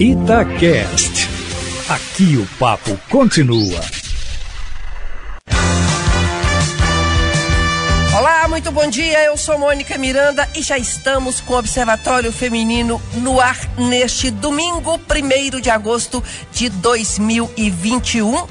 Itacast. Aqui o papo continua. Olá, muito bom dia. Eu sou Mônica Miranda e já estamos com o Observatório Feminino no ar neste domingo, 1 de agosto de 2021.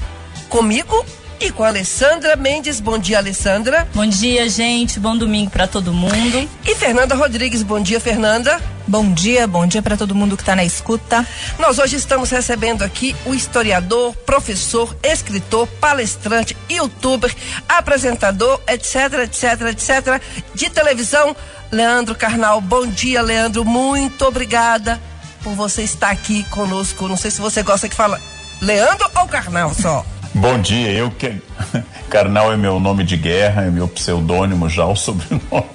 Comigo, e com a Alessandra Mendes. Bom dia, Alessandra. Bom dia, gente. Bom domingo para todo mundo. E Fernanda Rodrigues. Bom dia, Fernanda. Bom dia, bom dia para todo mundo que está na escuta. Nós hoje estamos recebendo aqui o historiador, professor, escritor, palestrante, youtuber, apresentador, etc, etc, etc, de televisão, Leandro Carnal. Bom dia, Leandro. Muito obrigada por você estar aqui conosco. Não sei se você gosta que fala Leandro ou Carnal só. Bom dia, eu que. Carnal é meu nome de guerra, é meu pseudônimo já, o sobrenome.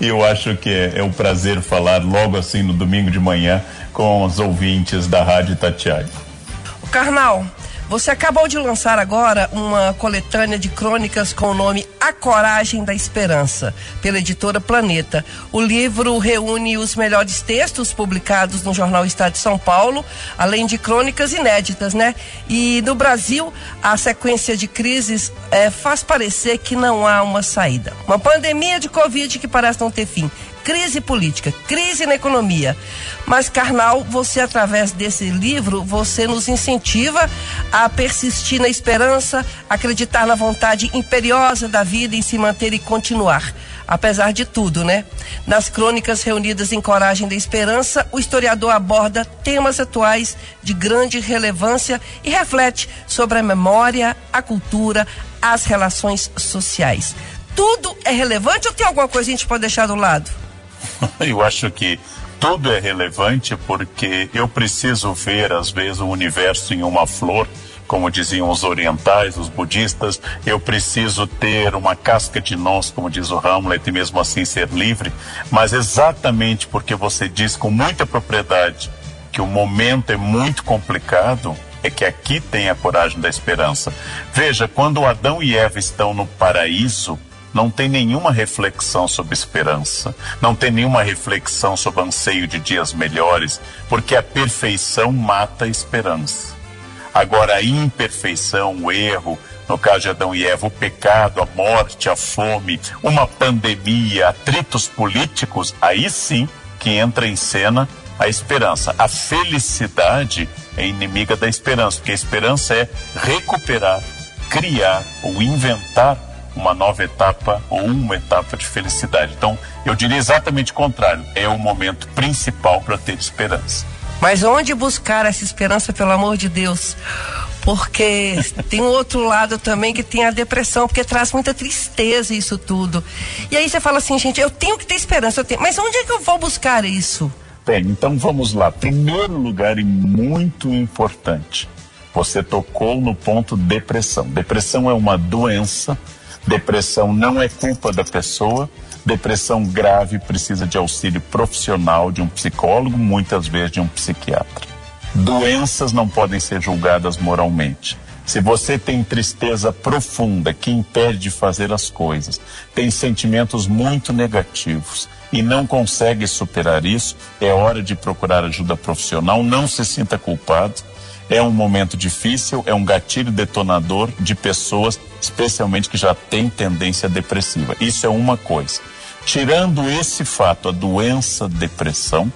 eu acho que é, é um prazer falar logo assim no domingo de manhã com os ouvintes da Rádio Tatiaia. Carnal, você acabou de lançar agora uma coletânea de crônicas com o nome A Coragem da Esperança, pela editora Planeta. O livro reúne os melhores textos publicados no jornal Estado de São Paulo, além de crônicas inéditas, né? E no Brasil, a sequência de crises é, faz parecer que não há uma saída. Uma pandemia de Covid que parece não ter fim crise política, crise na economia. Mas, Karnal, você, através desse livro, você nos incentiva a persistir na esperança, acreditar na vontade imperiosa da vida em se manter e continuar. Apesar de tudo, né? Nas crônicas reunidas em Coragem da Esperança, o historiador aborda temas atuais de grande relevância e reflete sobre a memória, a cultura, as relações sociais. Tudo é relevante ou tem alguma coisa que a gente pode deixar do lado? eu acho que tudo é relevante porque eu preciso ver, às vezes, o universo em uma flor, como diziam os orientais, os budistas. Eu preciso ter uma casca de nós, como diz o Hamlet, e mesmo assim ser livre. Mas exatamente porque você diz com muita propriedade que o momento é muito complicado, é que aqui tem a coragem da esperança. Veja, quando Adão e Eva estão no paraíso, não tem nenhuma reflexão sobre esperança, não tem nenhuma reflexão sobre anseio de dias melhores, porque a perfeição mata a esperança. Agora, a imperfeição, o erro, no caso de Adão e Eva, o pecado, a morte, a fome, uma pandemia, atritos políticos, aí sim que entra em cena a esperança. A felicidade é inimiga da esperança, porque a esperança é recuperar, criar ou inventar uma nova etapa ou uma etapa de felicidade. Então, eu diria exatamente o contrário. É o momento principal para ter esperança. Mas onde buscar essa esperança, pelo amor de Deus? Porque tem um outro lado também que tem a depressão, porque traz muita tristeza isso tudo. E aí você fala assim, gente, eu tenho que ter esperança, eu tenho... mas onde é que eu vou buscar isso? Bem, então vamos lá. Primeiro lugar e muito importante, você tocou no ponto depressão. Depressão é uma doença Depressão não é culpa da pessoa. Depressão grave precisa de auxílio profissional de um psicólogo, muitas vezes de um psiquiatra. Doenças não podem ser julgadas moralmente. Se você tem tristeza profunda que impede de fazer as coisas, tem sentimentos muito negativos e não consegue superar isso, é hora de procurar ajuda profissional. Não se sinta culpado. É um momento difícil, é um gatilho detonador de pessoas, especialmente que já têm tendência depressiva. Isso é uma coisa. Tirando esse fato, a doença depressão,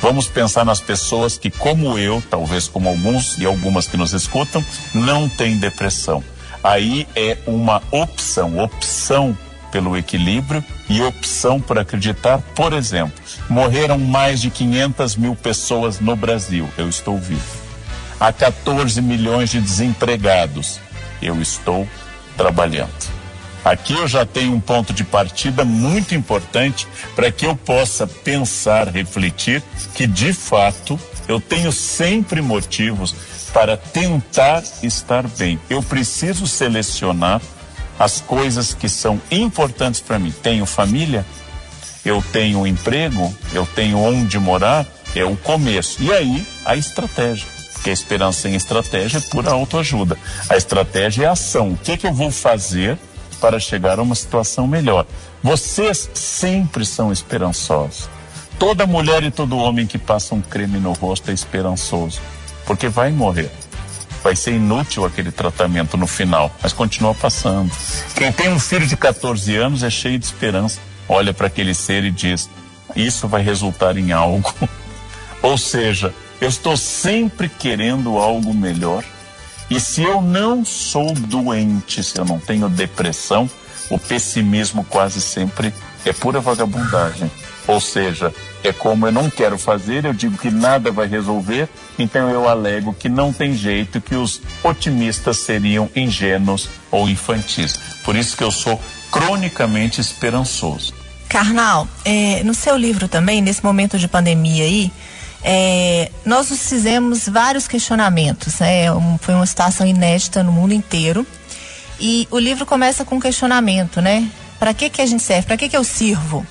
vamos pensar nas pessoas que, como eu, talvez como alguns e algumas que nos escutam, não têm depressão. Aí é uma opção, opção pelo equilíbrio e opção por acreditar. Por exemplo, morreram mais de 500 mil pessoas no Brasil. Eu estou vivo há 14 milhões de desempregados. Eu estou trabalhando. Aqui eu já tenho um ponto de partida muito importante para que eu possa pensar, refletir que de fato eu tenho sempre motivos para tentar estar bem. Eu preciso selecionar as coisas que são importantes para mim. Tenho família, eu tenho emprego, eu tenho onde morar, é o começo. E aí a estratégia. Porque a esperança sem estratégia é pura autoajuda. A estratégia é ação. O que, é que eu vou fazer para chegar a uma situação melhor? Vocês sempre são esperançosos. toda mulher e todo homem que passa um creme no rosto é esperançoso, porque vai morrer. Vai ser inútil aquele tratamento no final, mas continua passando. Quem tem um filho de 14 anos é cheio de esperança. Olha para aquele ser e diz: Isso vai resultar em algo. Ou seja, eu estou sempre querendo algo melhor. E se eu não sou doente, se eu não tenho depressão, o pessimismo quase sempre é pura vagabundagem. Ou seja, é como eu não quero fazer, eu digo que nada vai resolver, então eu alego que não tem jeito, que os otimistas seriam ingênuos ou infantis. Por isso que eu sou cronicamente esperançoso. Carnal, é, no seu livro também, nesse momento de pandemia aí, é, nós nos fizemos vários questionamentos. Né? Um, foi uma situação inédita no mundo inteiro. E o livro começa com um questionamento, né? Para que, que a gente serve? Para que, que eu sirvo?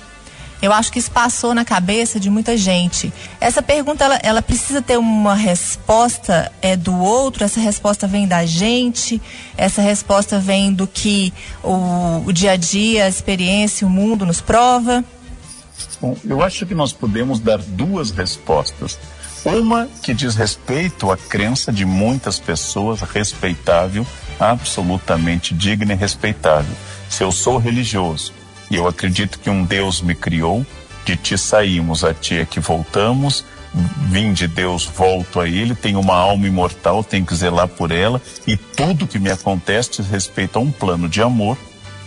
Eu acho que isso passou na cabeça de muita gente. Essa pergunta ela, ela precisa ter uma resposta é do outro. Essa resposta vem da gente. Essa resposta vem do que o, o dia a dia, a experiência, o mundo nos prova. Bom, eu acho que nós podemos dar duas respostas. Uma que diz respeito à crença de muitas pessoas, respeitável, absolutamente digna e respeitável. Se eu sou religioso, e eu acredito que um Deus me criou, de ti saímos, a ti é que voltamos, vim de Deus, volto a Ele, tenho uma alma imortal, tenho que zelar por ela, e tudo que me acontece diz respeito a um plano de amor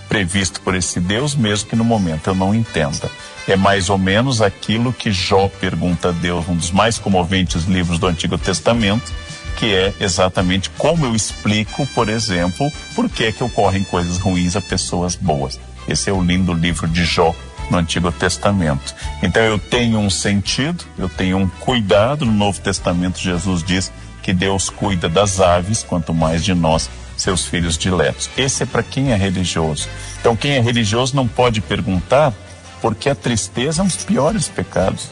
previsto por esse Deus, mesmo que no momento eu não entenda. É mais ou menos aquilo que Jó pergunta a Deus, um dos mais comoventes livros do Antigo Testamento, que é exatamente como eu explico, por exemplo, por que, que ocorrem coisas ruins a pessoas boas. Esse é o lindo livro de Jó no Antigo Testamento. Então eu tenho um sentido, eu tenho um cuidado. No Novo Testamento, Jesus diz que Deus cuida das aves, quanto mais de nós, seus filhos diletos. Esse é para quem é religioso. Então, quem é religioso não pode perguntar, porque a tristeza é um dos piores pecados.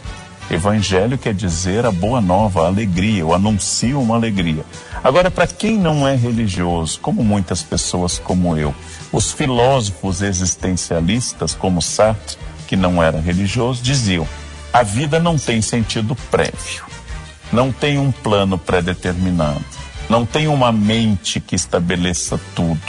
Evangelho quer dizer a boa nova, a alegria, eu anuncio uma alegria. Agora, para quem não é religioso, como muitas pessoas como eu, os filósofos existencialistas, como Sartre, que não era religioso, diziam: a vida não tem sentido prévio, não tem um plano pré-determinado, não tem uma mente que estabeleça tudo,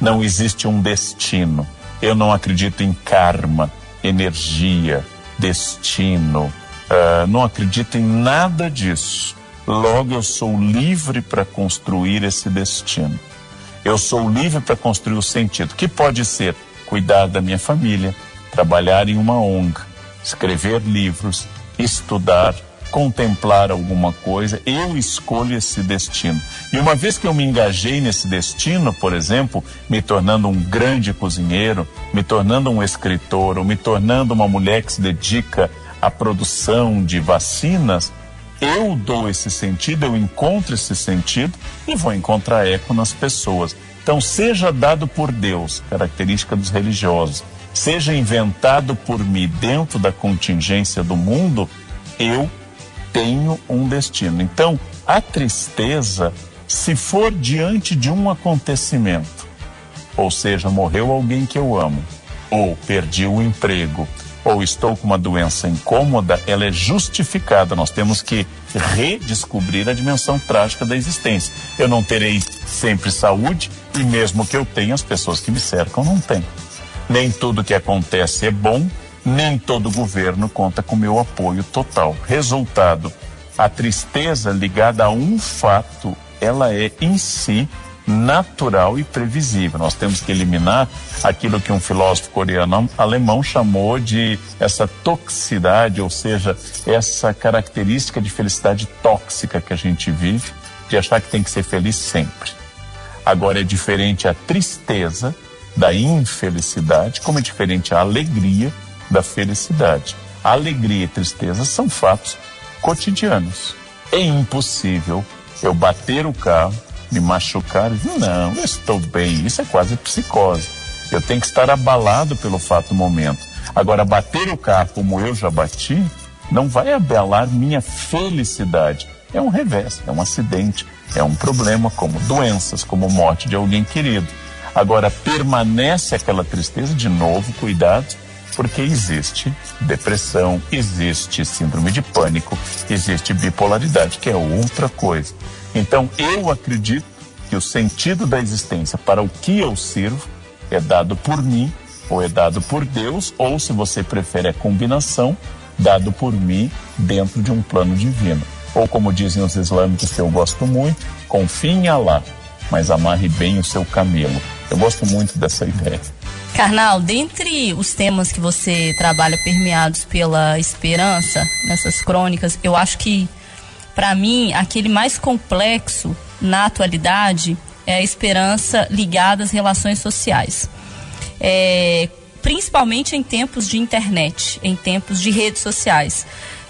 não existe um destino. Eu não acredito em karma, energia, destino, uh, não acredito em nada disso. Logo, eu sou livre para construir esse destino. Eu sou livre para construir o sentido, que pode ser cuidar da minha família, trabalhar em uma ONG, escrever livros, estudar, contemplar alguma coisa, eu escolho esse destino. E uma vez que eu me engajei nesse destino, por exemplo, me tornando um grande cozinheiro, me tornando um escritor, ou me tornando uma mulher que se dedica à produção de vacinas, eu dou esse sentido, eu encontro esse sentido e vou encontrar eco nas pessoas. Então, seja dado por Deus, característica dos religiosos, seja inventado por mim dentro da contingência do mundo, eu tenho um destino. Então, a tristeza, se for diante de um acontecimento, ou seja, morreu alguém que eu amo, ou perdi o emprego, ou estou com uma doença incômoda, ela é justificada. Nós temos que redescobrir a dimensão trágica da existência. Eu não terei sempre saúde e mesmo que eu tenha, as pessoas que me cercam não têm. Nem tudo que acontece é bom, nem todo governo conta com meu apoio total. Resultado, a tristeza ligada a um fato, ela é em si natural e previsível. Nós temos que eliminar aquilo que um filósofo coreano alemão chamou de essa toxicidade, ou seja, essa característica de felicidade tóxica que a gente vive, de achar que tem que ser feliz sempre. Agora é diferente a tristeza da infelicidade, como é diferente a alegria da felicidade. Alegria e tristeza são fatos cotidianos. É impossível eu bater o carro me machucar. Não, eu estou bem. Isso é quase psicose. Eu tenho que estar abalado pelo fato do momento. Agora, bater o carro como eu já bati, não vai abalar minha felicidade. É um revés, é um acidente, é um problema, como doenças, como morte de alguém querido. Agora, permanece aquela tristeza, de novo, cuidado, Porque existe depressão, existe síndrome de pânico, existe bipolaridade, que é outra coisa. Então, eu acredito que o sentido da existência para o que eu sirvo é dado por mim, ou é dado por Deus, ou se você prefere a combinação, dado por mim dentro de um plano divino. Ou como dizem os islâmicos que eu gosto muito, confie em Allah, mas amarre bem o seu camelo. Eu gosto muito dessa ideia. Carnal, dentre os temas que você trabalha permeados pela esperança nessas crônicas, eu acho que para mim aquele mais complexo na atualidade é a esperança ligada às relações sociais. É, principalmente em tempos de internet, em tempos de redes sociais.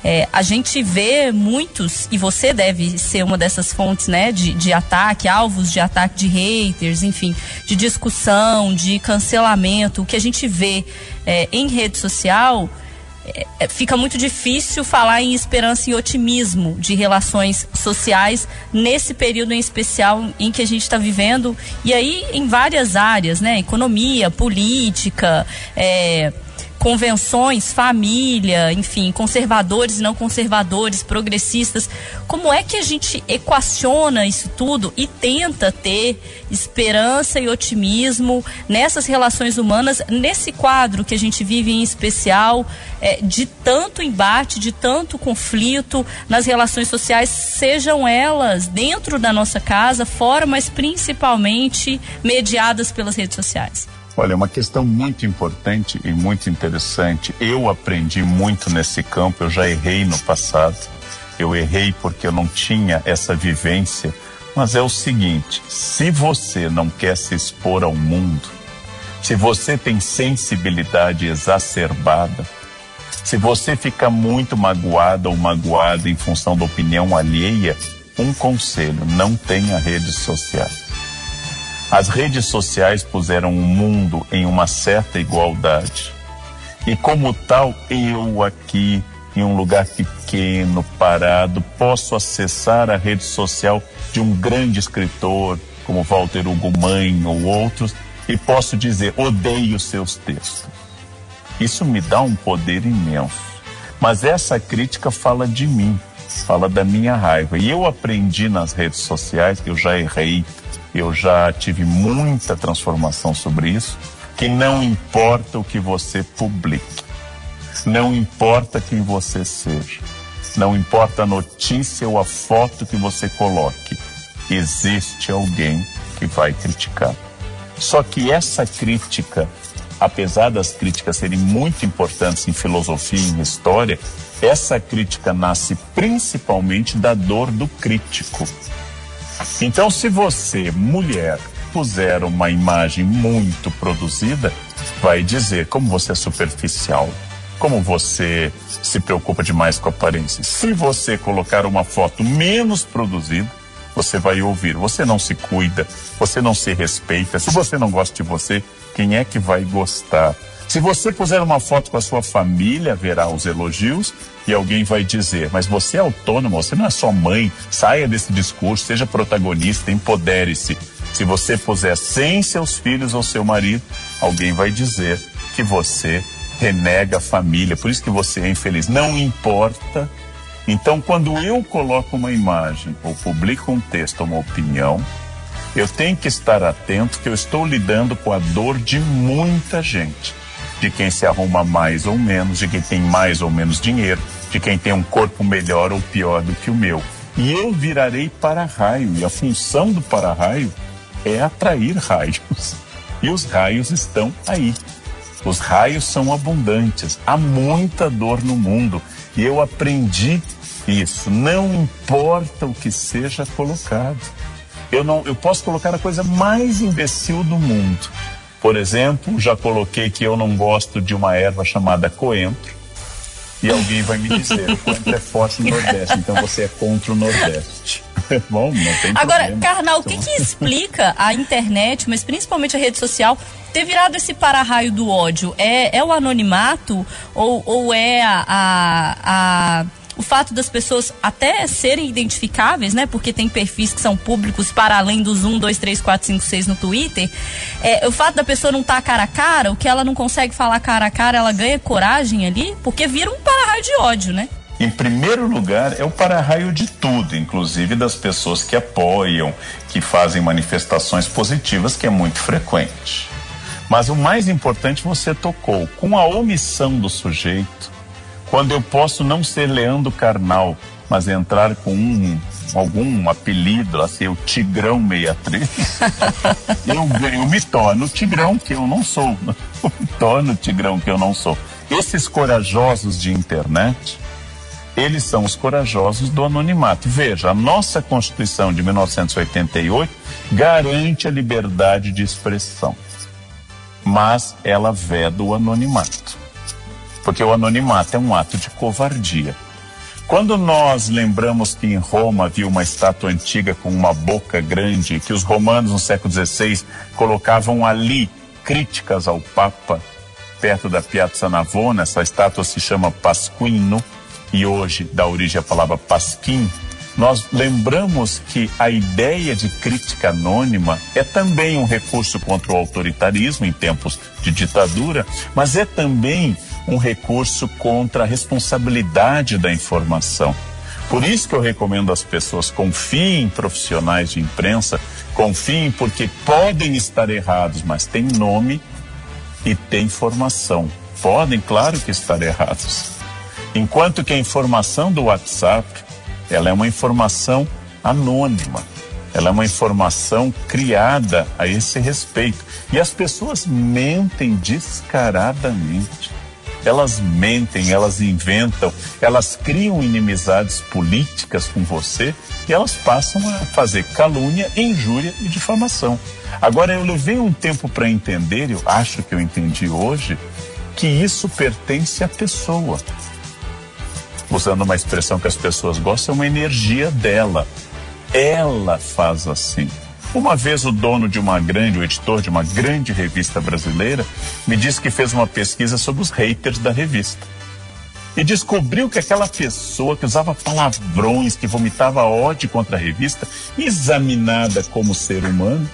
É, a gente vê muitos, e você deve ser uma dessas fontes, né, de, de ataque, alvos de ataque de haters, enfim, de discussão, de cancelamento. O que a gente vê é, em rede social é, é, fica muito difícil falar em esperança e otimismo de relações sociais nesse período em especial em que a gente está vivendo e aí em várias áreas, né? Economia, política, é, convenções, família, enfim, conservadores e não conservadores, progressistas. Como é que a gente equaciona isso tudo e tenta ter esperança e otimismo nessas relações humanas, nesse quadro que a gente vive em especial, é, de tanto embate, de tanto conflito nas relações sociais, sejam elas dentro da nossa casa, fora, mas principalmente mediadas pelas redes sociais? Olha, é uma questão muito importante e muito interessante. Eu aprendi muito nesse campo, eu já errei no passado. Eu errei porque eu não tinha essa vivência. Mas é o seguinte: se você não quer se expor ao mundo, se você tem sensibilidade exacerbada, se você fica muito magoada ou magoada em função da opinião alheia, um conselho: não tenha redes sociais. As redes sociais puseram o mundo em uma certa igualdade. E como tal, eu aqui, em um lugar pequeno, parado, posso acessar a rede social de um grande escritor, como Walter Hugo Mãe ou outros, e posso dizer: odeio seus textos. Isso me dá um poder imenso. Mas essa crítica fala de mim, fala da minha raiva. E eu aprendi nas redes sociais, eu já errei, eu já tive muita transformação sobre isso, que não importa o que você publique, não importa quem você seja, não importa a notícia ou a foto que você coloque, existe alguém que vai criticar. Só que essa crítica, apesar das críticas serem muito importantes em filosofia e em história, essa crítica nasce principalmente da dor do crítico. Então, se você, mulher, puser uma imagem muito produzida, vai dizer como você é superficial, como você se preocupa demais com a aparência. Se você colocar uma foto menos produzida, você vai ouvir, você não se cuida, você não se respeita. Se você não gosta de você, quem é que vai gostar? Se você puser uma foto com a sua família, verá os elogios e alguém vai dizer: Mas você é autônoma, você não é só mãe, saia desse discurso, seja protagonista, empodere-se. Se você puser sem seus filhos ou seu marido, alguém vai dizer que você renega a família, por isso que você é infeliz. Não importa. Então, quando eu coloco uma imagem ou publico um texto, uma opinião, eu tenho que estar atento que eu estou lidando com a dor de muita gente de quem se arruma mais ou menos, de quem tem mais ou menos dinheiro, de quem tem um corpo melhor ou pior do que o meu. E eu virarei para-raio, e a função do para-raio é atrair raios. E os raios estão aí. Os raios são abundantes, há muita dor no mundo. E eu aprendi isso. Não importa o que seja colocado. Eu, não, eu posso colocar a coisa mais imbecil do mundo por exemplo, já coloquei que eu não gosto de uma erva chamada coentro. E alguém vai me dizer, o coentro é forte no Nordeste, então você é contra o Nordeste. Bom, não tem Agora, problema. Carnal, o que, que explica a internet, mas principalmente a rede social, ter virado esse para-raio do ódio? É, é o anonimato ou, ou é a, a, a o fato das pessoas até serem identificáveis, né? Porque tem perfis que são públicos para além dos 1, 2, 3, 4, 5, 6 no Twitter. É, o fato da pessoa não estar tá cara a cara, o que ela não consegue falar cara a cara, ela ganha coragem ali, porque vira um para-raio de ódio, né? Em primeiro lugar, é o para-raio de tudo, inclusive das pessoas que apoiam, que fazem manifestações positivas, que é muito frequente. Mas o mais importante você tocou, com a omissão do sujeito, quando eu posso não ser Leandro Carnal, mas entrar com um, algum apelido, assim, o Tigrão 63, eu, eu me torno Tigrão que eu não sou. Eu me torno Tigrão que eu não sou. Esses corajosos de internet, eles são os corajosos do anonimato. Veja, a nossa Constituição de 1988 garante a liberdade de expressão, mas ela veda o anonimato, porque o anonimato é um ato de covardia. Quando nós lembramos que em Roma havia uma estátua antiga com uma boca grande, que os romanos no século XVI colocavam ali críticas ao Papa, perto da Piazza Navona, essa estátua se chama Pasquino, e hoje dá origem à palavra pasquim, nós lembramos que a ideia de crítica anônima é também um recurso contra o autoritarismo em tempos de ditadura, mas é também um recurso contra a responsabilidade da informação. Por isso que eu recomendo às pessoas confiem em profissionais de imprensa, confiem porque podem estar errados, mas tem nome e tem formação. Podem, claro que estar errados. Enquanto que a informação do WhatsApp, ela é uma informação anônima. Ela é uma informação criada a esse respeito. E as pessoas mentem descaradamente. Elas mentem, elas inventam, elas criam inimizades políticas com você e elas passam a fazer calúnia, injúria e difamação. Agora, eu levei um tempo para entender, eu acho que eu entendi hoje, que isso pertence à pessoa usando uma expressão que as pessoas gostam, é uma energia dela. Ela faz assim. Uma vez o dono de uma grande, o editor de uma grande revista brasileira, me disse que fez uma pesquisa sobre os haters da revista. E descobriu que aquela pessoa que usava palavrões, que vomitava ódio contra a revista, examinada como ser humano,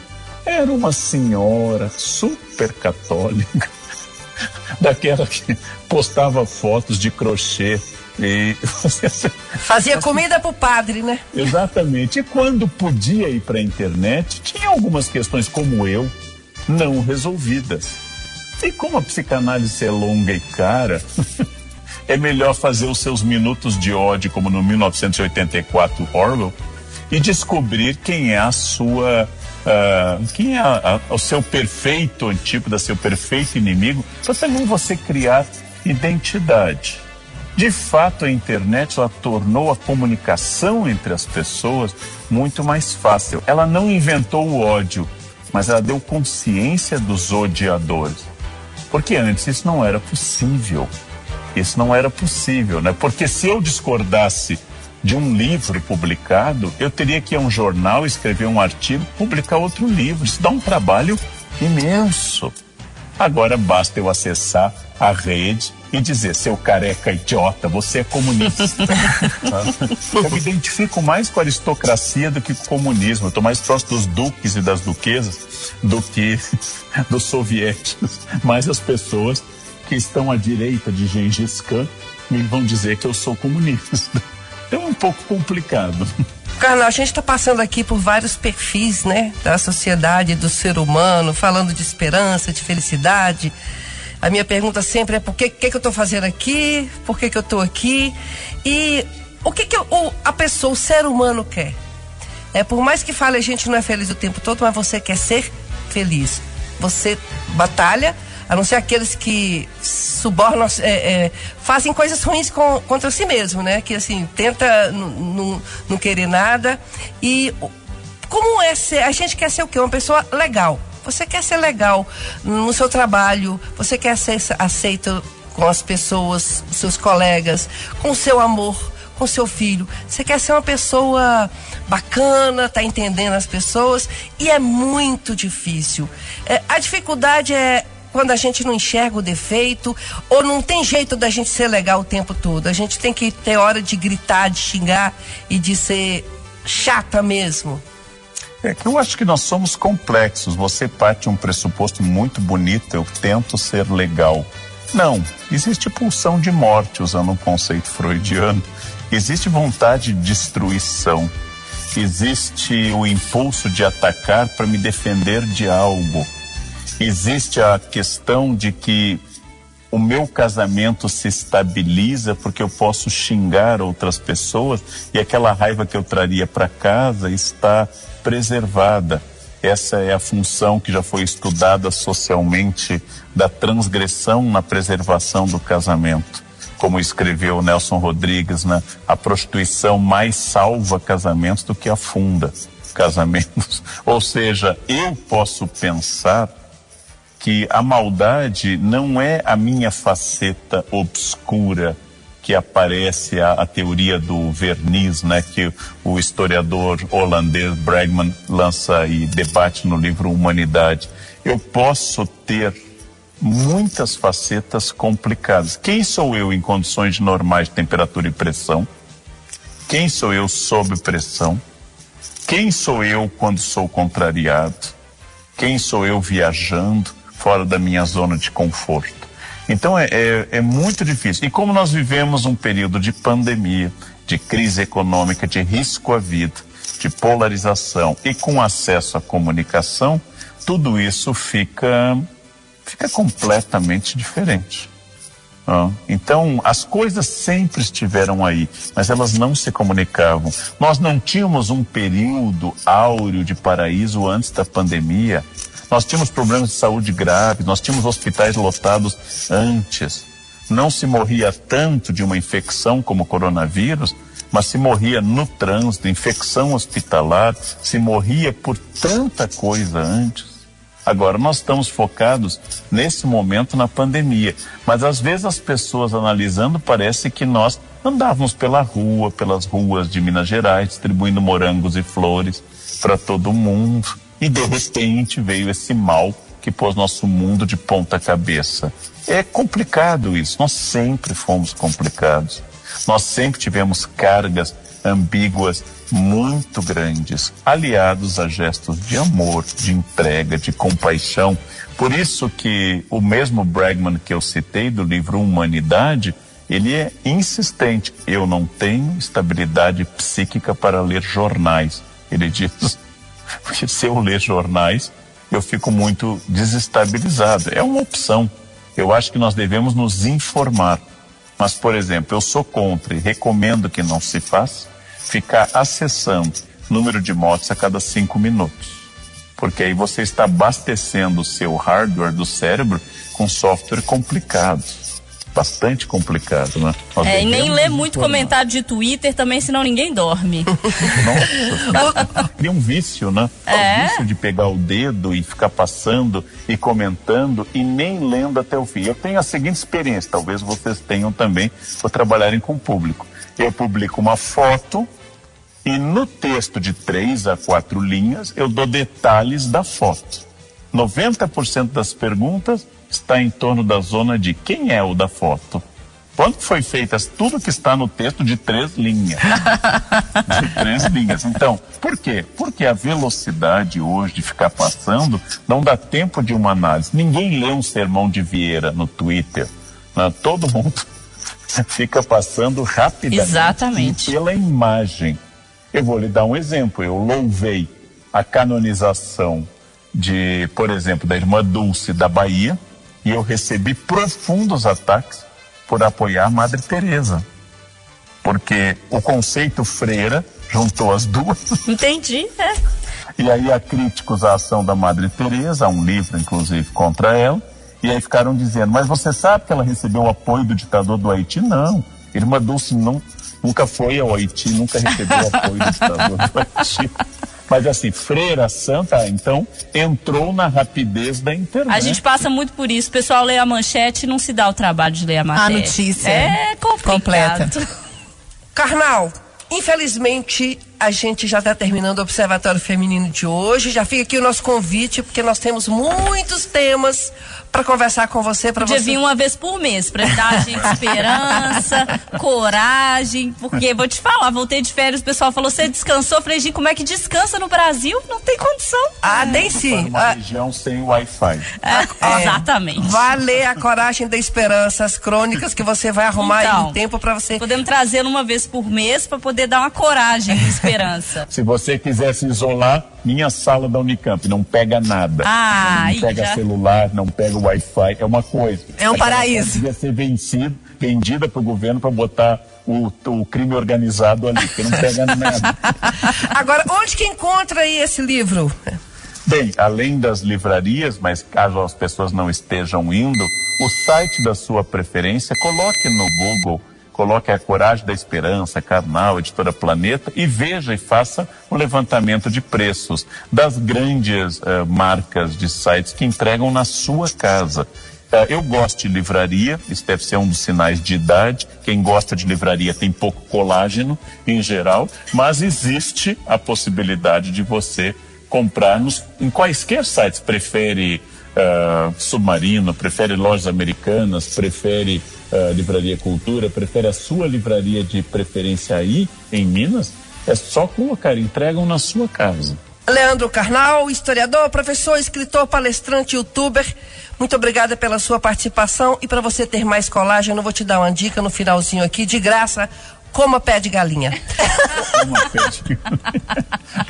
era uma senhora super católica, daquela que postava fotos de crochê e Fazia comida pro padre, né? Exatamente. E quando podia ir para a internet, tinha algumas questões como eu não resolvidas. E como a psicanálise é longa e cara, é melhor fazer os seus minutos de ódio, como no 1984 Orwell, e descobrir quem é a sua. Uh, quem é a, a, o seu perfeito antípoda, seu perfeito inimigo, para também você criar identidade. De fato, a internet ela tornou a comunicação entre as pessoas muito mais fácil. Ela não inventou o ódio, mas ela deu consciência dos odiadores. Porque antes isso não era possível. Isso não era possível, né? Porque se eu discordasse de um livro publicado, eu teria que ir a um jornal, escrever um artigo, publicar outro livro. Isso dá um trabalho imenso. Agora basta eu acessar a rede e dizer, seu careca idiota, você é comunista. eu me identifico mais com a aristocracia do que com o comunismo. Eu estou mais próximo dos duques e das duquesas do que dos soviéticos. Mas as pessoas que estão à direita de Gengis Khan me vão dizer que eu sou comunista. Então é um pouco complicado. Carnal, a gente está passando aqui por vários perfis, né, da sociedade, do ser humano, falando de esperança, de felicidade. A minha pergunta sempre é por que, que, que eu estou fazendo aqui, por que, que eu estou aqui e o que, que o, a pessoa, o ser humano quer. É, por mais que fale a gente não é feliz o tempo todo, mas você quer ser feliz. Você batalha, a não ser aqueles que subornam, é, é, fazem coisas ruins com, contra si mesmo, né? Que assim, tenta não querer nada. E como é ser, a gente quer ser o quê? Uma pessoa legal. Você quer ser legal no seu trabalho, você quer ser aceito com as pessoas, seus colegas, com seu amor, com seu filho. Você quer ser uma pessoa bacana, tá entendendo as pessoas e é muito difícil. É, a dificuldade é quando a gente não enxerga o defeito ou não tem jeito da gente ser legal o tempo todo. A gente tem que ter hora de gritar, de xingar e de ser chata mesmo. É eu acho que nós somos complexos. Você parte um pressuposto muito bonito, eu tento ser legal. Não, existe pulsão de morte, usando um conceito freudiano. Existe vontade de destruição. Existe o impulso de atacar para me defender de algo. Existe a questão de que o meu casamento se estabiliza porque eu posso xingar outras pessoas e aquela raiva que eu traria para casa está preservada. Essa é a função que já foi estudada socialmente da transgressão na preservação do casamento. Como escreveu Nelson Rodrigues, né? a prostituição mais salva casamentos do que afunda casamentos. Ou seja, eu posso pensar que a maldade não é a minha faceta obscura que aparece a, a, teoria do verniz, né, que o historiador holandês Bregman lança e debate no livro Humanidade. Eu posso ter muitas facetas complicadas. Quem sou eu em condições normais de temperatura e pressão? Quem sou eu sob pressão? Quem sou eu quando sou contrariado? Quem sou eu viajando? Fora da minha zona de conforto. Então é, é, é muito difícil. E como nós vivemos um período de pandemia, de crise econômica, de risco à vida, de polarização e com acesso à comunicação, tudo isso fica, fica completamente diferente. Então, as coisas sempre estiveram aí, mas elas não se comunicavam. Nós não tínhamos um período áureo de paraíso antes da pandemia. Nós tínhamos problemas de saúde graves, nós tínhamos hospitais lotados antes. Não se morria tanto de uma infecção como o coronavírus, mas se morria no trânsito, infecção hospitalar, se morria por tanta coisa antes. Agora, nós estamos focados nesse momento na pandemia, mas às vezes as pessoas analisando parece que nós andávamos pela rua, pelas ruas de Minas Gerais, distribuindo morangos e flores para todo mundo. E de repente veio esse mal que pôs nosso mundo de ponta cabeça. É complicado isso, nós sempre fomos complicados. Nós sempre tivemos cargas ambíguas muito grandes, aliados a gestos de amor, de entrega, de compaixão. Por isso que o mesmo Bregman que eu citei do livro Humanidade, ele é insistente. Eu não tenho estabilidade psíquica para ler jornais. Ele diz porque se eu ler jornais, eu fico muito desestabilizado. É uma opção. Eu acho que nós devemos nos informar. Mas, por exemplo, eu sou contra e recomendo que não se faça ficar acessando número de mortes a cada cinco minutos. Porque aí você está abastecendo o seu hardware do cérebro com software complicado bastante complicado, né? Nós é, e nem lê muito informar. comentário de Twitter também, senão ninguém dorme. Nossa, cria um vício, né? É. O vício de pegar o dedo e ficar passando e comentando e nem lendo até o fim. Eu tenho a seguinte experiência, talvez vocês tenham também, por trabalharem com o público. Eu publico uma foto e no texto de três a quatro linhas eu dou detalhes da foto. 90% das perguntas está em torno da zona de quem é o da foto. Quando foi feitas tudo que está no texto de três linhas. De três linhas. Então, por quê? Porque a velocidade hoje de ficar passando não dá tempo de uma análise. Ninguém lê um sermão de Vieira no Twitter. Né? Todo mundo fica passando rapidamente. Exatamente. pela imagem. Eu vou lhe dar um exemplo. Eu louvei a canonização de, por exemplo, da irmã Dulce da Bahia, e eu recebi profundos ataques por apoiar Madre Teresa. Porque o conceito freira juntou as duas. Entendi, é. E aí há críticos à ação da Madre Teresa, há um livro inclusive contra ela, e aí ficaram dizendo, mas você sabe que ela recebeu o apoio do ditador do Haiti? Não. Irmã Dulce não, nunca foi ao Haiti, nunca recebeu o apoio do ditador do Haiti. Mas assim, Freira Santa, então, entrou na rapidez da internet. A gente passa muito por isso. O pessoal lê a manchete e não se dá o trabalho de ler a matéria. A notícia. É complicado. completa. Carnal, infelizmente, a gente já está terminando o Observatório Feminino de hoje. Já fica aqui o nosso convite, porque nós temos muitos temas para conversar com você, para você. vir uma vez por mês, para dar a gente esperança, coragem, porque vou te falar, voltei de férias, o pessoal falou, você descansou? Eu falei, gente, como é que descansa no Brasil? Não tem condição. Ah, nem sim. Uma ah. região sem Wi-Fi. É, é, exatamente. Vale a coragem da esperança, as crônicas que você vai arrumar então, em tempo para você. Podemos trazer uma vez por mês para poder dar uma coragem de esperança. Se você quiser se isolar, minha sala da Unicamp não pega nada. Ah, não pega já... celular, não pega Wi-Fi, é uma coisa. É um paraíso. Devia ser vencido, vendida para o governo para botar o, o, crime organizado ali, que não pega nada. Agora, onde que encontra aí esse livro? Bem, além das livrarias, mas caso as pessoas não estejam indo, o site da sua preferência, coloque no Google coloque a Coragem da Esperança, Carnal, Editora Planeta e veja e faça um levantamento de preços das grandes uh, marcas de sites que entregam na sua casa. Uh, eu gosto de livraria, isso deve ser um dos sinais de idade. Quem gosta de livraria tem pouco colágeno em geral, mas existe a possibilidade de você comprar nos, em quaisquer sites. Prefere uh, Submarino, prefere lojas americanas, prefere uh, Livraria Cultura, prefere a sua livraria de preferência aí, em Minas, é só colocar, entregam na sua casa. Leandro Carnal, historiador, professor, escritor, palestrante, youtuber. Muito obrigada pela sua participação e para você ter mais colagem, eu vou te dar uma dica no finalzinho aqui, de graça, coma pé de galinha. pé de...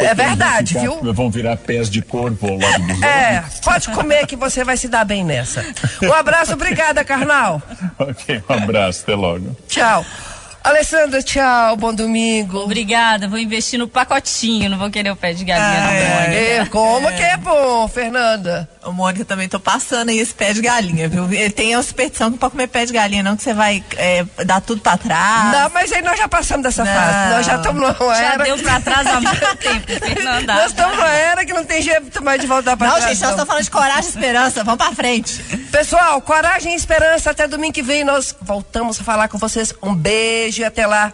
é verdade, ficar, viu? Vão virar pés de corvo ao lado dos É, pode comer que você vai se dar bem nessa. Um abraço, obrigada, Carnal. ok, um abraço, até logo. Tchau. Alessandra, tchau, bom domingo. Obrigada, vou investir no pacotinho, não vou querer o pé de galinha, ah, não, é, é, como é. que é bom, Fernanda? Ô, Mônica, também tô passando aí esse pé de galinha, viu? Tem a superstição que não pode comer pé de galinha, não, que você vai é, dar tudo pra trás. Não, mas aí nós já passamos dessa não. fase. Nós já estamos numa era. Já deu pra trás há muito tempo, Fernanda. Nós estamos numa era que não tem jeito mais de voltar pra não, trás. Gente, não, gente, nós estamos falando de coragem e esperança. Vamos pra frente. Pessoal, coragem e esperança. Até domingo que vem nós voltamos a falar com vocês. Um beijo e até lá.